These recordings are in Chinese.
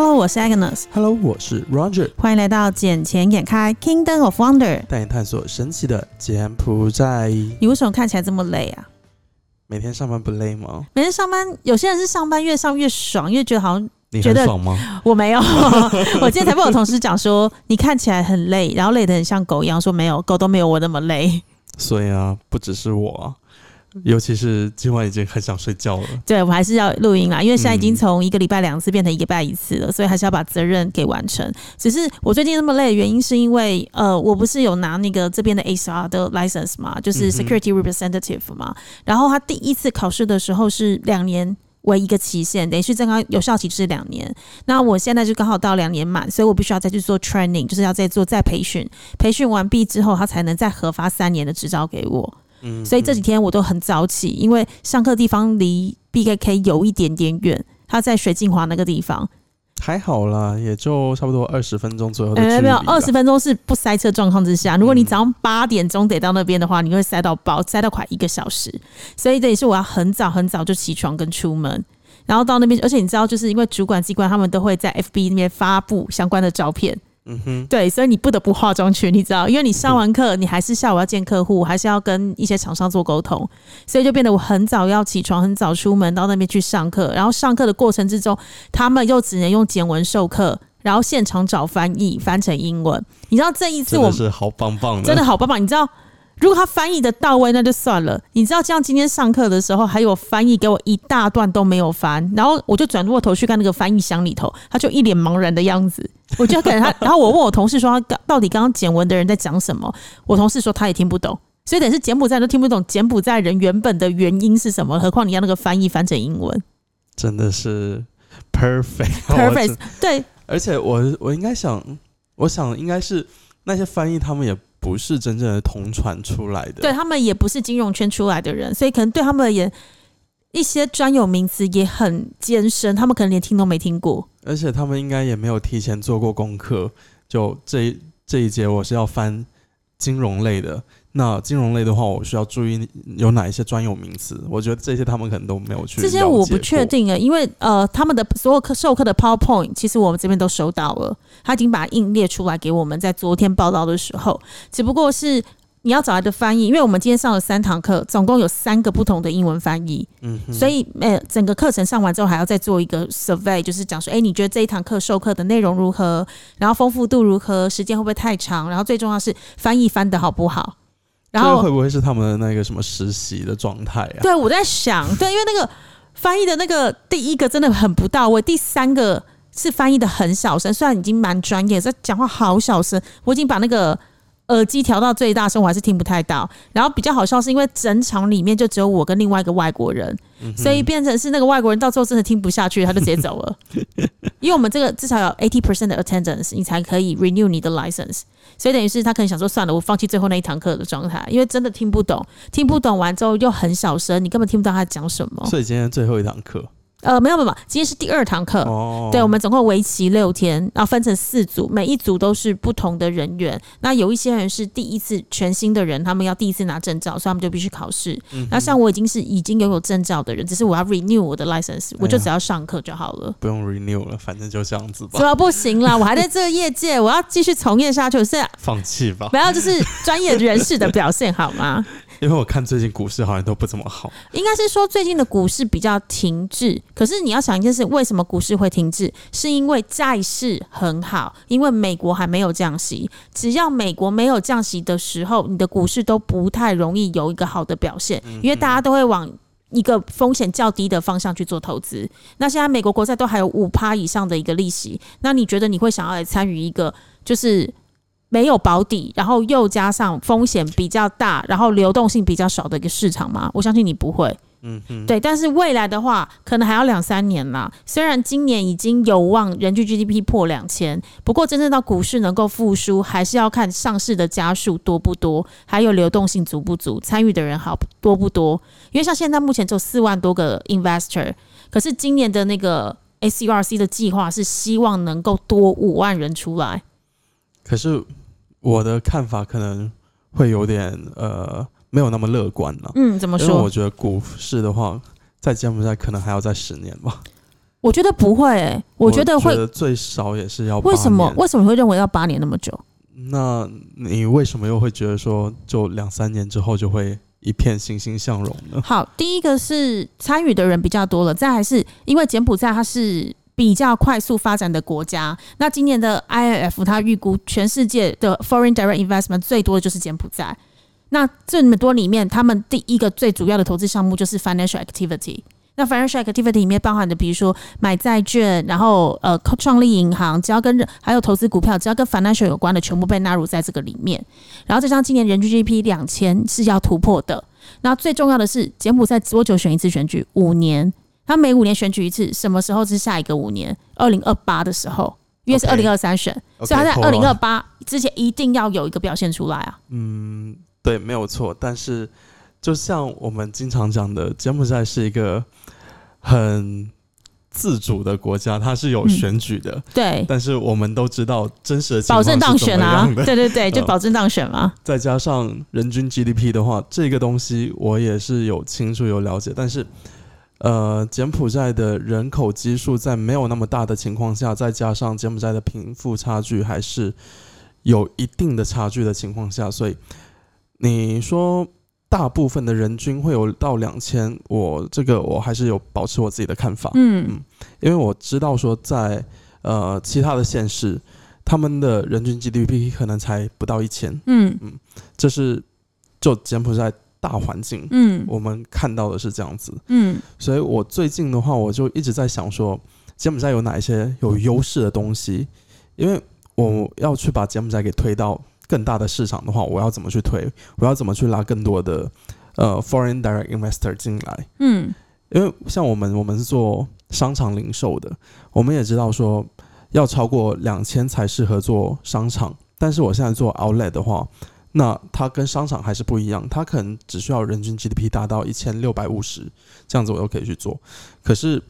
Hello，我是 Agnes。Hello，我是 Roger，欢迎来到《捡钱眼开 Kingdom of Wonder》。带你探索神奇的柬埔寨。你为什么看起来这么累啊？每天上班不累吗？每天上班，有些人是上班越上越爽，越觉得好像你觉得很爽吗？我没有。我今天才被我同事讲说，你看起来很累，然后累得很像狗一样。说没有，狗都没有我那么累。所以啊，不只是我啊，尤其是今晚已经很想睡觉了。对我还是要录音啦，因为现在已经嗯从一个礼拜两次变成一个礼拜一次了，所以还是要把责任给完成。只是我最近那么累的原因，是因为呃，我不是有拿那个这边的 HR 的 license 嘛，就是 security representative 嘛。然后他第一次考试的时候是两年。为一个期限，等于是正刚有效期是两年。那我现在就刚好到两年满，所以我必须要再去做 training，就是要再做再培训。培训完毕之后，他才能再核发三年的执照给我。嗯，所以这几天我都很早起，因为上课地方离 BKK 有一点点远，他在水镜华那个地方。还好啦，也就差不多二十分钟左右没有，二十分钟是不塞车状况之下。如果你嗯早上八点钟得到那边的话，你会塞到爆，塞到快一个小时。所以这也是我要很早很早就起床跟出门，然后到那边，而且你知道，就是因为主管机关他们都会在 FB 那边发布相关的照片。嗯哼，对，所以你不得不化妆去，你知道，因为你上完课，你还是下午要见客户，还是要跟一些厂商做沟通，所以就变得我很早要起床，很早出门到那边去上课，然后上课的过程之中，他们又只能用简文授课，然后现场找翻译翻成英文。你知道这一次真我的是好棒棒的，真的好棒棒，你知道。如果他翻译的到位，那就算了。你知道，像今天上课的时候，还有翻译给我一大段都没有翻，然后我就转过头去看那个翻译箱里头，他就一脸茫然的样子。我觉得可能他，然后我问我同事说，他到底刚刚简文的人在讲什么？我同事说他也听不懂，所以等于是柬埔寨都听不懂柬埔寨人原本的原因是什么，何况你要那个翻译翻成英文真的是 perfect 我，perfect。对，而且我我应该想，我想应该是那些翻译他们也不是真正的同传出来的，对他们也不是金融圈出来的人，所以可能对他们而言，一些专有名词也很艰深，他们可能连听都没听过。而且他们应该也没有提前做过功课。就这一这一节我是要翻金融类的，那金融类的话，我需要注意有哪一些专有名词。我觉得这些他们可能都没有去。这些我不确。定啊，因为呃，他们的所有课授课的 PowerPoint，其实我们这边都收到了，他已经把它印列出来给我们，在昨天报道的时候，只不过是你要找来的翻译，因为我们今天上了三堂课，总共有三个不同的英文翻译，嗯哼，所以呃，整个课程上完之后还要再做一个 survey，就是讲说，哎、你觉得这一堂课授课的内容如何，然后丰富度如何，时间会不会太长，然后最重要是翻译翻的好不好，然后会不会是他们的那个什么实习的状态啊？对，我在想，对，因为那个翻译的那个第一个真的很不到位，第三个是翻译的很小声，虽然已经蛮专业，在讲话好小声，我已经把那个耳机调到最大声，我还是听不太到。然后比较好笑是因为整场里面就只有我跟另外一个外国人，嗯所以变成是那个外国人到最后真的听不下去，他就直接走了。因为我们这个至少有 eighty percent 的 attendance，你才可以 renew 你的 license。所以等于是他可能想说算了，我放弃最后那一堂课的状态，因为真的听不懂，听不懂完之后又很小声，你根本听不到他讲什么。所以今天最后一堂课呃，没有没有，今天是第二堂课。哦，对，我们总共为期六天，然后分成四组，每一组都是不同的人员。那有一些人是第一次全新的人，他们要第一次拿证照，所以他们就必须考试。嗯那像我已经是已经拥有证照的人，只是我要 renew 我的 license，我就只要上课就好了。不用 renew 了，反正就这样子吧怎，么不行啦？我还在这个业界，我要继续从业下去。我是放弃吧不。要就是专业人士的表现好吗？因为我看最近股市好像都不怎么好。应该是说最近的股市比较停滞，可是你要想一件事，为什么股市会停滞？是因为债市很好，因为美国还没有降息。只要美国没有降息的时候，你的股市都不太容易有一个好的表现，因为大家都会往。一个风险较低的方向去做投资。那现在美国国债都还有五趴以上的一个利息，那你觉得你会想要来参与一个就是没有保底，然后又加上风险比较大，然后流动性比较少的一个市场吗？我相信你不会。嗯哼，对，但是未来的话，可能还要两三年啦。虽然今年已经有望人均 GDP 破两千，不过真正到股市能够复苏，还是要看上市的家数多不多，还有流动性足不足，参与的人好多不多。因为像现在目前只有四万多个 investor，可是今年的那个 SURC 的计划是希望能够多五万人出来。可是我的看法可能会有点呃没有那么乐观了、嗯，怎么因为我？觉得股市的话，在柬埔寨可能还要再十年吧。我觉得不会、欸，我觉得会。最少也是要为什么为什么会认为要八年那么久？那你为什么又会觉得说，就两三年之后就会一片欣欣向荣呢？好，第一个是参与的人比较多了，再还是因为柬埔寨它是比较快速发展的国家。那今年的 IIF 它预估全世界的 foreign direct investment 最多的就是柬埔寨。那这么多里面，他们第一个最主要的投资项目就是 financial activity。那 financial activity 里面包含的，比如说买债券，然后呃创立银行，只要跟还有投资股票，只要跟 financial 有关的，全部被纳入在这个里面。然后再加上今年人均 GDP 两千是要突破的。那最重要的是，柬埔寨多久选一次选举？五年。他每五年选举一次，什么时候是下一个五年？二零二八的时候，因为是二零二三选所以他在二零二八之前一定要有一个表现出来啊。嗯，对，没有错。但是，就像我们经常讲的，柬埔寨是一个很自主的国家，它是有嗯选举的。对，但是我们都知道真实的情保证当选啊 对对对，就嗯保证当选嘛。再加上人均 GDP 的话，这个东西我也是有清楚有了解，但是。呃，柬埔寨的人口基数在没有那么大的情况下，再加上柬埔寨的贫富差距还是有一定的差距的情况下，所以你说大部分的人均会有到两千，我这个我还是有保持我自己的看法。嗯。嗯。因为我知道说在呃其他的县市，他们的人均 GDP 可能才不到一千，嗯。嗯。这是就柬埔寨大环境，嗯我们看到的是这样子。嗯所以我最近的话，我就一直在想说，柬埔寨有哪一些有优势的东西？因为我要去把柬埔寨给推到更大的市场的话，我要怎么去推？我要怎么去拉更多的呃 foreign direct investor 进来？嗯因为像我们，我们是做商场零售的，我们也知道说要超过两千才适合做商场。但是我现在做 outlet 的话，那它跟商场还是不一样，它可能只需要人均 GDP 达到一千六百五十，这样子我就可以去做。可是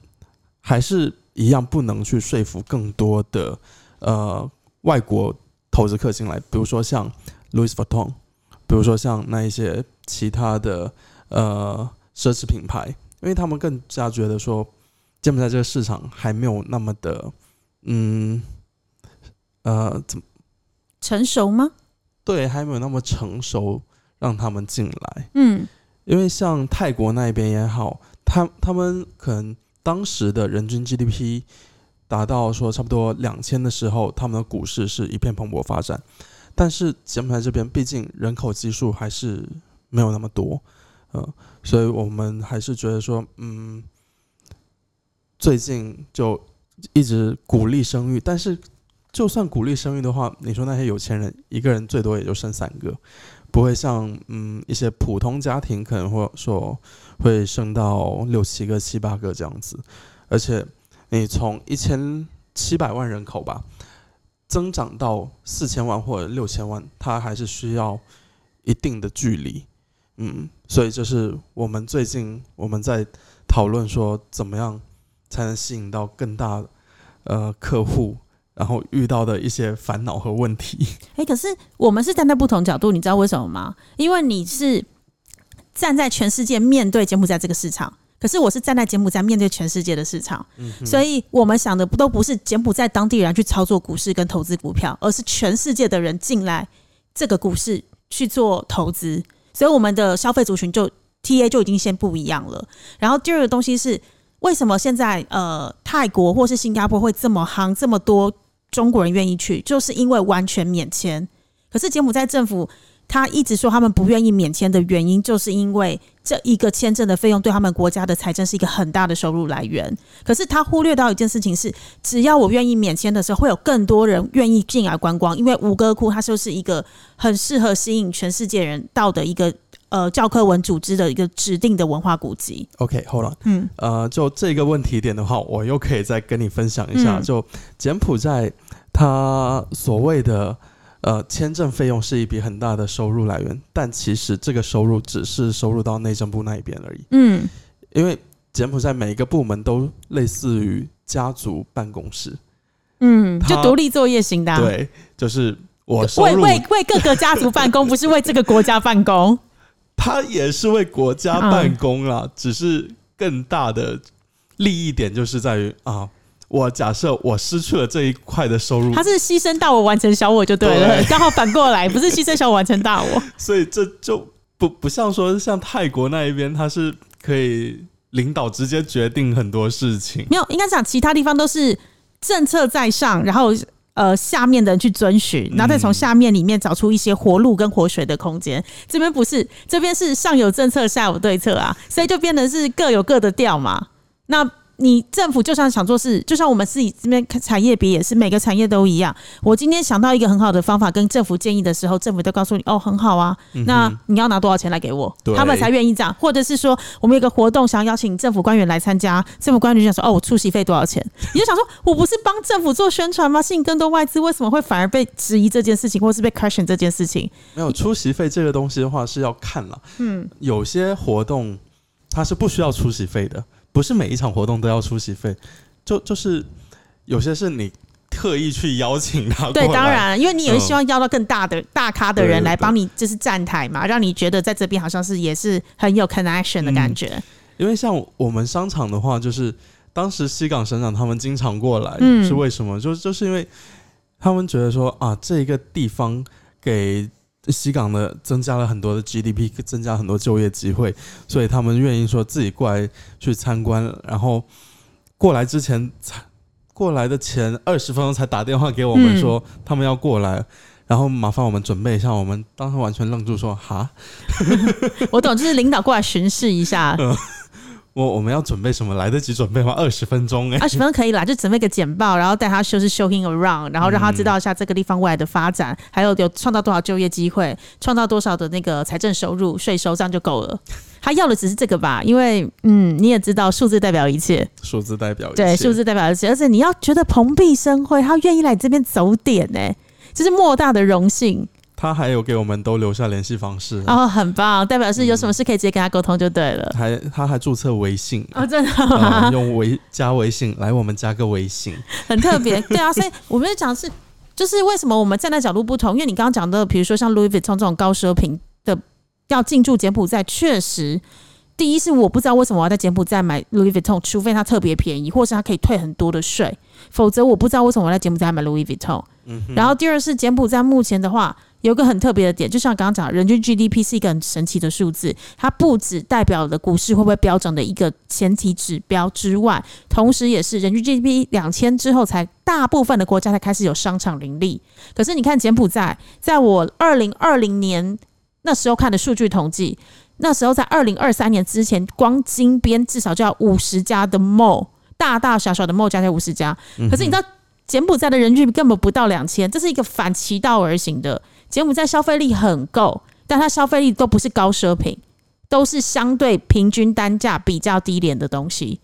还是一样不能去说服更多的呃外国投资客进来，比如说像 Louis Vuitton，比如说像那一些其他的呃奢侈品牌，因为他们更加觉得说柬埔寨这个市场还没有那么的嗯呃怎么成熟吗？对，还没有那么成熟，让他们进来。嗯因为像泰国那边也好，他他们可能当时的人均 GDP 达到说差不多两千的时候，他们的股市是一片蓬勃发展。但是柬埔寨这边毕竟人口基数还是没有那么多，呃，所以我们还是觉得说，嗯，最近就一直鼓励生育，但是就算鼓励生育的话，你说那些有钱人一个人最多也就生三个，不会像嗯一些普通家庭可能会说会生到六七个、七八个这样子，而且你从一千七百万人口吧，增长到四千万或者六千万，它还是需要一定的距离，嗯，所以这是我们最近我们在讨论说怎么样才能吸引到更大呃客户。然后遇到的一些烦恼和问题，哎、可是我们是站在不同角度，你知道为什么吗？因为你是站在全世界面对柬埔寨这个市场，可是我是站在柬埔寨面对全世界的市场，嗯所以我们想的不都不是柬埔寨当地人去操作股市跟投资股票，而是全世界的人进来这个股市去做投资，所以我们的消费族群就 TA 就已经先不一样了。然后第二个东西是，为什么现在呃泰国或是新加坡会这么夯，这么多中国人愿意去，就是因为完全免签。可是柬埔寨政府他一直说他们不愿意免签的原因，就是因为这一个签证的费用对他们国家的财政是一个很大的收入来源。可是他忽略到一件事情是，只要我愿意免签的时候，会有更多人愿意进来观光，因为吴哥窟它就是一个很适合吸引全世界人到的一个呃教科文组织的一个指定的文化古迹。OK，hold、on，嗯呃，就这个问题点的话，我又可以再跟你分享一下。嗯就柬埔寨，它所谓的呃签证费用是一笔很大的收入来源，但其实这个收入只是收入到内政部那一边而已，嗯因为柬埔寨每一个部门都类似于家族办公室，嗯，就独立作业型的、啊，对，就是我收为，为为各个家族办公，不是为这个国家办公。它也是为国家办公啦，只是更大的利益点就是在于啊，我假设我失去了这一块的收入，他是牺牲大我完成小我就对了，对刚好反过来，不是牺牲小我完成大我。所以这就不不像说像泰国那一边，他是可以领导直接决定很多事情。没有，应该讲其他地方都是政策在上，然后呃下面的人去遵循，然后再从下面里面找出一些活路跟活水的空间。这边不是，这边是上有政策，下有对策啊，所以就变成是各有各的调嘛。那你政府就算想做事，就像我们自己这边产业别也是，每个产业都一样。我今天想到一个很好的方法，跟政府建议的时候，政府都告诉你哦，很好啊，那你要拿多少钱来给我对，他们才愿意这样。或者是说，我们有个活动想邀请政府官员来参加，政府官员就想说，哦，我出席费多少钱？你就想说，我不是帮政府做宣传吗？吸引更多外资，为什么会反而被质疑这件事情，或是被 question 这件事情？没有出席费这个东西的话是要看了，嗯，有些活动它是不需要出席费的，不是每一场活动都要出席费，就就是有些是你特意去邀请他过对，当然，因为你也嗯希望邀到更大的、大咖的人来帮你，就是站台嘛，让你觉得在这边好像是也是很有 connection 的感觉。因为像我们商场的话，就是当时西港省长他们经常过来，嗯是为什么？就就是因为他们觉得说啊，这个地方给西港的增加了很多的 GDP，增加很多就业机会，所以他们愿意说自己过来去参观，然后过来之前才过来的前二十分钟才打电话给我们嗯。说他们要过来。然后麻烦我们准备一下，我们当时完全愣住说：“哈，我懂，就是领导过来巡视一下，我我们要准备什么？来得及准备吗？二十分钟哎、二十分钟可以啦，就准备个简报，然后带他就是 showing around，然后让他知道一下这个地方未来的发展，还有有创造多少就业机会，创造多少的那个财政收入、税收，这样就够了。他要的只是这个吧，因为嗯，你也知道数字代表一切，数字代表一对，切数字代表一切，而且你要觉得蓬荜生辉，他愿意来这边走点呢、这是莫大的荣幸，他还有给我们都留下联系方式，然后很棒，代表是有什么事可以直接跟他沟通就对了。还他还注册微信，哦，真的吗？呃用微加微信来，我们加个微信，很特别，对啊，所以我们就讲是，就是为什么我们站在角度不同，因为你刚刚讲的，比如说像 Louis Vuitton 这种高奢品的要进驻柬埔寨，确实。第一是我不知道为什么我要在柬埔寨买 Louis Vuitton，除非它特别便宜，或是它可以退很多的税，否则我不知道为什么我在柬埔寨买 Louis Vuitton。然后第二是柬埔寨目前的话，有个很特别的点，就像刚刚讲，人均 GDP 是一个很神奇的数字，它不只代表了股市会不会飙涨的一个前提指标之外，同时也是人均 GDP 两千之后，才大部分的国家才开始有商场林立。可是你看柬埔寨，在我二零二零年那时候看的数据统计，那时候在二零二三年之前，光金边至少就要五十家的 mall，大大小小的 mall 加起来五十家。可是你知道柬埔寨的人均根本不到两千，这是一个反其道而行的。柬埔寨消费力很够，但它消费力都不是高奢品，都是相对平均单价比较低廉的东西。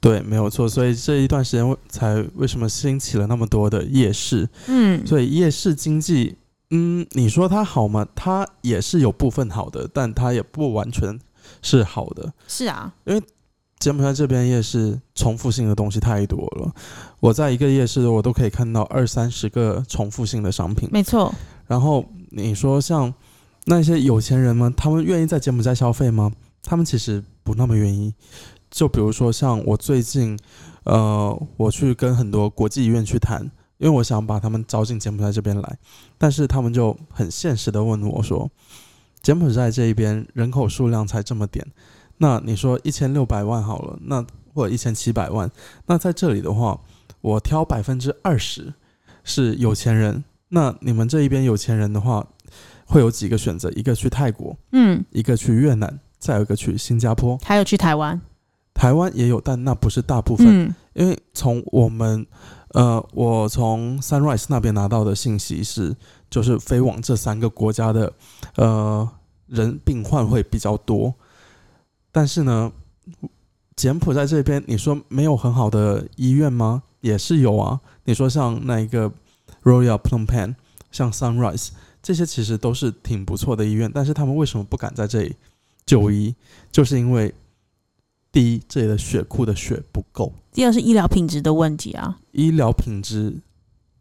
对，没有错。所以这一段时间才为什么兴起了那么多的夜市？嗯，所以夜市经济，嗯，你说它好吗？它也是有部分好的，但它也不完全是好的。是啊，柬埔寨这边夜市重复性的东西太多了，我在一个夜市我都可以看到二三十个重复性的商品。没错，然后你说像那些有钱人们，他们愿意在柬埔寨消费吗？他们其实不那么愿意。就比如说像我最近，呃，我去跟很多国际医院去谈，因为我想把他们招进柬埔寨这边来，但是他们就很现实的问我说，柬埔寨这一边人口数量才这么点，那你说一千六百万好了，那或者一千七百万，那在这里的话，我挑百分之二十是有钱人，那你们这一边有钱人的话，会有几个选择？一个去泰国，嗯，一个去越南，再有一个去新加坡。还有去台湾，台湾也有，但那不是大部分。嗯因为从我们，呃，我从 Sunrise 那边拿到的信息是，就是飞往这三个国家的，呃，人病患会比较多。但是呢，柬埔寨这边，你说没有很好的医院吗？也是有啊。你说像那一个 Royal Phnom Penh，像 Sunrise 这些，其实都是挺不错的医院，但是他们为什么不敢在这里就医？就是因为第一，这里的血库的血不够。第二是医疗品质的问题啊，医疗品质，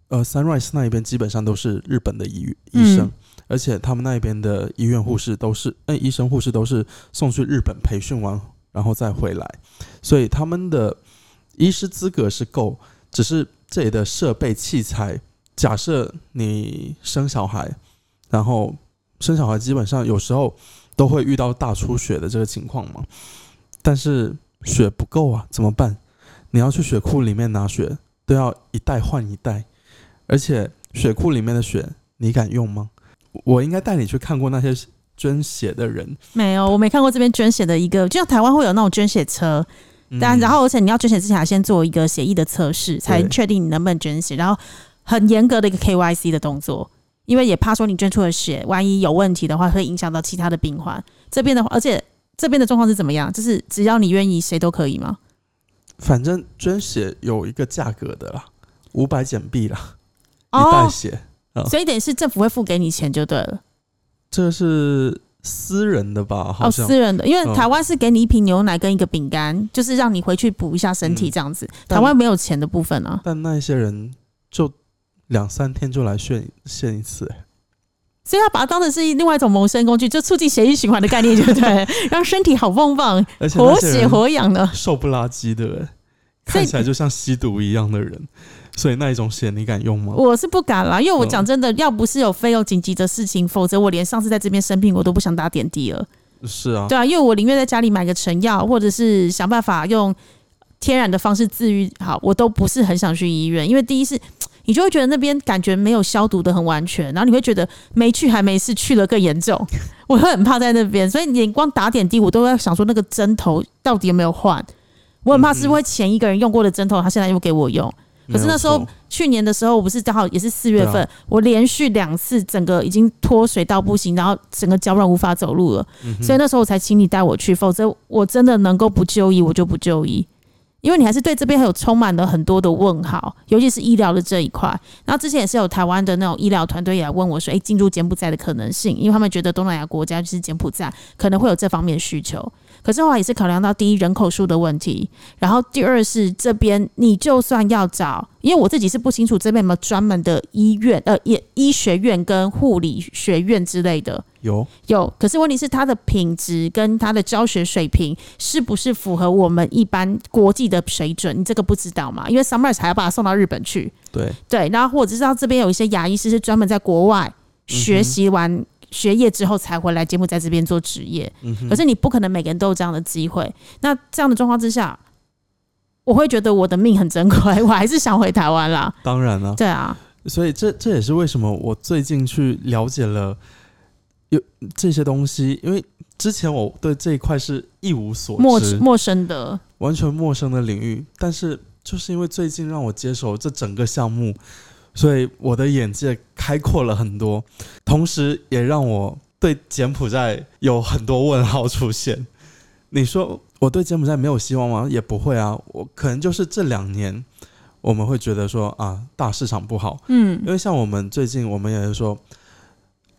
呃，Sunrise 那一边基本上都是日本的医医生，嗯而且他们那边的医院护士都是，嗯、医生护士都是送去日本培训完然后再回来，所以他们的医师资格是够，只是这里的设备器材，假设你生小孩，然后生小孩基本上有时候都会遇到大出血的这个情况嘛，但是血不够啊，怎么办？你要去血库里面拿血，都要一袋换一袋，而且血库里面的血，你敢用吗？我应该带你去看过那些捐血的人，没有，我没看过这边捐血的一个，就像台湾会有那种捐血车，但然后而且你要捐血之前还先做一个血液的测试，才确定你能不能捐血，然后很严格的一个 KYC 的动作，因为也怕说你捐出的血万一有问题的话，会影响到其他的病患。这边的话，而且这边的状况是怎么样？就是只要你愿意，谁都可以吗？反正捐血有一个价格的啦，五百减币啦，一袋血。所以等于是政府会付给你钱就对了。这是私人的吧？哦，私人的，因为台湾是给你一瓶牛奶跟一个饼干，就是让你回去补一下身体这样子。台湾没有钱的部分啊。但那些人就两三天就来献献一次，哎。所以他把它当成是另外一种谋生工具，就促进血液循环的概念，对不对？让身体好棒棒，活血活氧的，瘦不拉几的，看起来就像吸毒一样的人。所以那一种险你敢用吗？我是不敢啦，因为我讲真的，要不是有非有紧急的事情，否则我连上次在这边生病，我都不想打点滴了。是啊，对啊，因为我宁愿在家里买个成药，或者是想办法用天然的方式治愈好，我都不是很想去医院。因为第一是，你就会觉得那边感觉没有消毒的很完全，然后你会觉得没去还没事，去了更严重，我会很怕在那边。所以你光打点滴，我都要想说那个针头到底有没有换，我很怕是会前一个人用过的针头，他现在又给我用。可是那时候去年的时候，我不是刚好也是四月份，我连续两次整个已经脱水到不行，然后整个脚软无法走路了，所以那时候我才请你带我去，否则我真的能够不就医我就不就医，因为你还是对这边还有充满了很多的问号，尤其是医疗的这一块。然后之前也是有台湾的那种医疗团队也来问我说：“诶，进入柬埔寨的可能性？”因为他们觉得东南亚国家就是柬埔寨可能会有这方面的需求。可是话也是考量到第一人口数的问题，然后第二是这边你就算要找，因为我自己是不清楚这边有没有专门的医院，呃，医医学院跟护理学院之类的。有有，可是问题是它的品质跟它的教学水平是不是符合我们一般国际的水准？你这个不知道嘛？因为 Summers 还要把它送到日本去。对对，然后或者知道这边有一些牙医师是专门在国外学习完。学业之后才回来节目在这边做职业，可是你不可能每个人都有这样的机会。那这样的状况之下，我会觉得我的命很珍贵，我还是想回台湾啦。当然了，对啊，所以这这也是为什么我最近去了解了有这些东西，因为之前我对这一块是一无所知、陌生的、完全陌生的领域。但是就是因为最近让我接手这整个项目。所以我的眼界开阔了很多，同时也让我对柬埔寨有很多问号出现。你说我对柬埔寨没有希望吗？也不会啊，我可能就是这两年我们会觉得说啊，大市场不好，嗯，因为像我们最近我们也是说，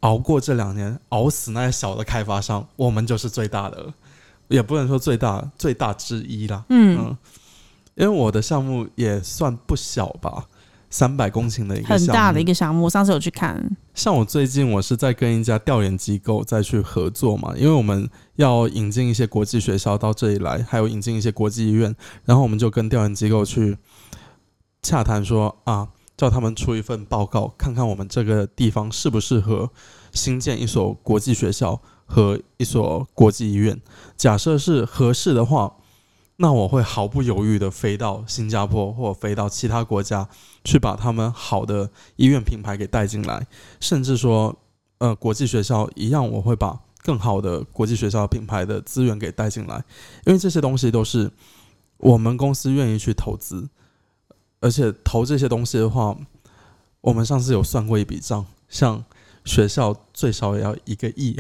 熬过这两年，熬死那些小的开发商，我们就是最大的，也不能说最大，最大之一啦，嗯，因为我的项目也算不小吧。三百公顷的一个很大的一个项目，上次有去看。像我最近我是在跟一家调研机构再去合作嘛，因为我们要引进一些国际学校到这里来，还有引进一些国际医院，然后我们就跟调研机构去洽谈说啊，叫他们出一份报告，看看我们这个地方适不适合新建一所国际学校和一所国际医院。假设是合适的话。那我会毫不犹豫的飞到新加坡或飞到其他国家，去把他们好的医院品牌给带进来，甚至说，呃，国际学校一样，我会把更好的国际学校品牌的资源给带进来，因为这些东西都是我们公司愿意去投资，而且投这些东西的话，我们上次有算过一笔账，像学校最少也要一个亿。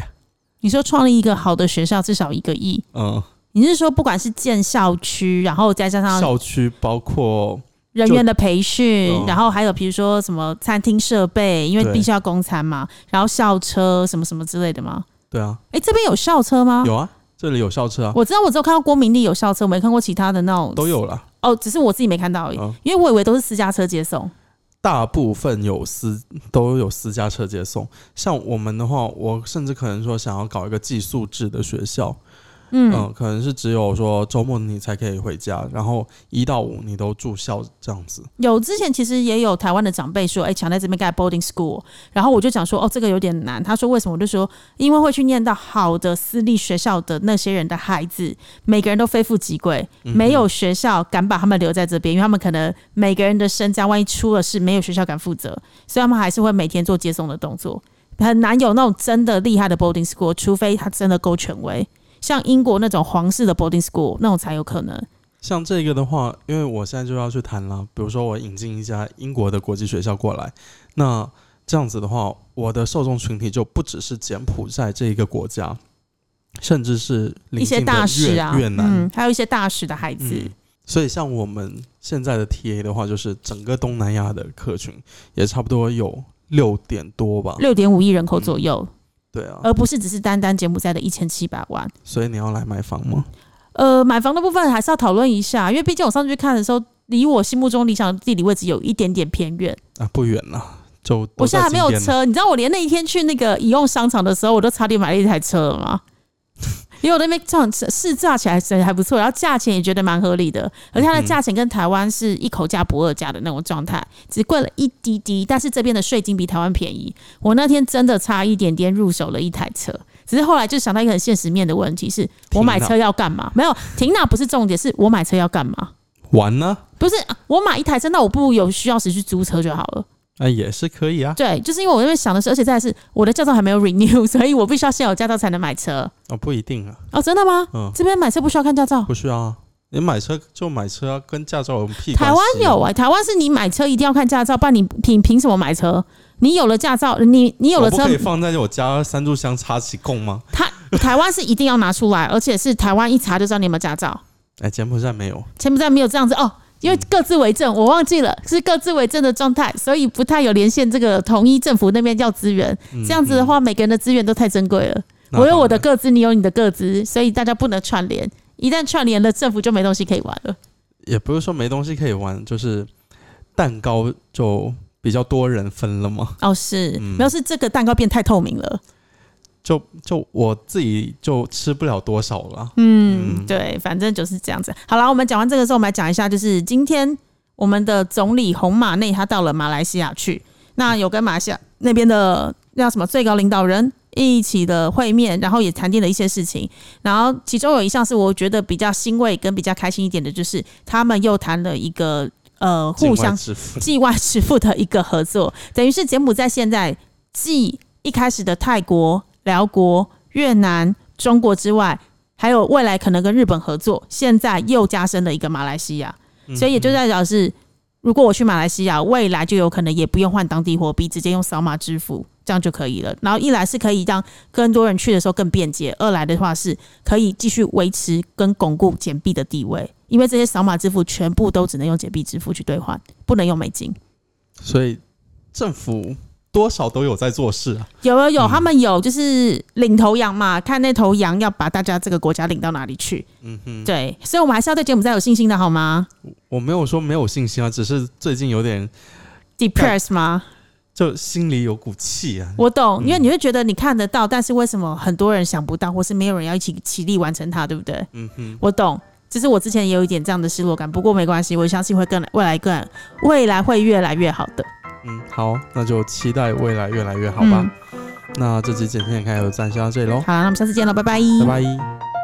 你说创立一个好的学校至少一个亿？嗯。你是说，不管是建校区，然后再加上校区，包括人员的培训，然后还有比如说什么餐厅设备，因为必须要供餐嘛，然后校车什么什么之类的吗？对啊，哎，这边有校车吗？有啊，这里有校车啊。我知道，我只有看到郭明利有校车，没看过其他的那种都有了。哦，只是我自己没看到而已，因为我以为都是私家车接送。大部分有私都有私家车接送，像我们的话，我甚至可能说想要搞一个寄宿制的学校。嗯，嗯，可能是只有说周末你才可以回家，然后一到五你都住校这样子。有之前其实也有台湾的长辈说，哎、想在这边盖 boarding school，然后我就讲说，哦，这个有点难。他说为什么？我就说，因为会去念到好的私立学校的那些人的孩子，每个人都非富即贵，没有学校敢把他们留在这边，因为他们可能每个人的身家万一出了事，没有学校敢负责，所以他们还是会每天做接送的动作。很难有那种真的厉害的 boarding school，除非他真的够权威，像英国那种皇室的 boarding school 那种才有可能。像这个的话，因为我现在就要去谈了，比如说我引进一家英国的国际学校过来，那这样子的话，我的受众群体就不只是柬埔寨这一个国家，甚至是一些大使啊，越越南。嗯，还有一些大使的孩子，嗯所以像我们现在的 TA 的话，就是整个东南亚的客群也差不多有六点多吧。六点五亿人口左右，对啊，而不是只是单单柬埔寨的一千七百万。所以你要来买房吗？呃，买房的部分还是要讨论一下，因为毕竟我上次去看的时候，离我心目中理想的地理位置有一点点偏远。啊，不远了，我现在还没有车，你知道我连那一天去那个宜用商场的时候，我都差点买了一台车了吗？因为我那边这样试驾起来还还不错，然后价钱也觉得蛮合理的，而且它的价钱跟台湾是一口价不二价的那种状态，只贵了一滴滴，但是这边的税金比台湾便宜。我那天真的差一点点入手了一台车，只是后来就想到一个很现实面的问题是，我买车要干嘛？没有停哪不是重点，是我买车要干嘛？玩呢？不是我买一台车，那我不如有需要时去租车就好了。哎，也是可以啊。对，就是因为我那边想的是，而且再来是我的驾照还没有 renew，所以我必须要先有驾照才能买车。哦，不一定啊，哦，真的吗？嗯，这边买车不需要看驾照？不需要啊。你买车就买车啊，跟驾照有屁？台湾有哎、台湾是你买车一定要看驾照，不然你凭凭什么买车？你有了驾照，你你有了车可以，放在我家三炷香插起供吗？他台湾是一定要拿出来，而且是台湾一查就知道你有没有驾照。哎，柬埔寨没有，柬埔寨没有这样子哦，因为各自为政，我忘记了是各自为政的状态，所以不太有连线这个统一政府那边要资源。嗯这样子的，话，每个人的资源都太珍贵了。嗯我有我的，那各资，你有你的各资，所以大家不能串联。一旦串联了，政府就没东西可以玩了。也不是说没东西可以玩，就是蛋糕就比较多人分了嘛。哦，是，嗯没有是这个蛋糕变太透明了。就就我自己就吃不了多少了。嗯，嗯对，反正就是这样子。好了，我们讲完这个之后，我们来讲一下，就是今天我们的总理洪马内他到了马来西亚去，那有跟马来西亚那边的那叫什么最高领导人一起的会面，然后也谈定了一些事情。然后其中有一项是我觉得比较欣慰跟比较开心一点的，就是他们又谈了一个呃互相境外支付境外支付的一个合作，等于是柬埔寨现在继一开始的泰国、辽国、越南、中国之外，还有未来可能跟日本合作，现在又加深了一个马来西亚，所以也就代表是，如果我去马来西亚，未来就有可能也不用换当地货币，直接用扫码支付，这样就可以了。然后一来是可以让更多人去的时候更便捷，二来的话是可以继续维持跟巩固简币的地位，因为这些扫码支付全部都只能用简币支付去兑换，不能用美金。所以政府多少都有在做事啊。有有有，嗯他们有就是领头羊嘛，看那头羊要把大家这个国家领到哪里去。嗯哼，对，所以我们还是要对柬埔寨有信心的，好吗我没有说没有信心啊，只是最近有点 depressed 吗？就心里有股气啊。我懂，嗯因为你会觉得你看得到，但是为什么很多人想不到，或是没有人要一起起力完成它，对不对？嗯哼，我懂，只是我之前也有一点这样的失落感，不过没关系，我相信会更未来更未来会越来越好的。嗯，好，那就期待未来越来越好吧。嗯那这期简天开就暂时到这里喽，好，那我们下次见了，拜拜。拜拜。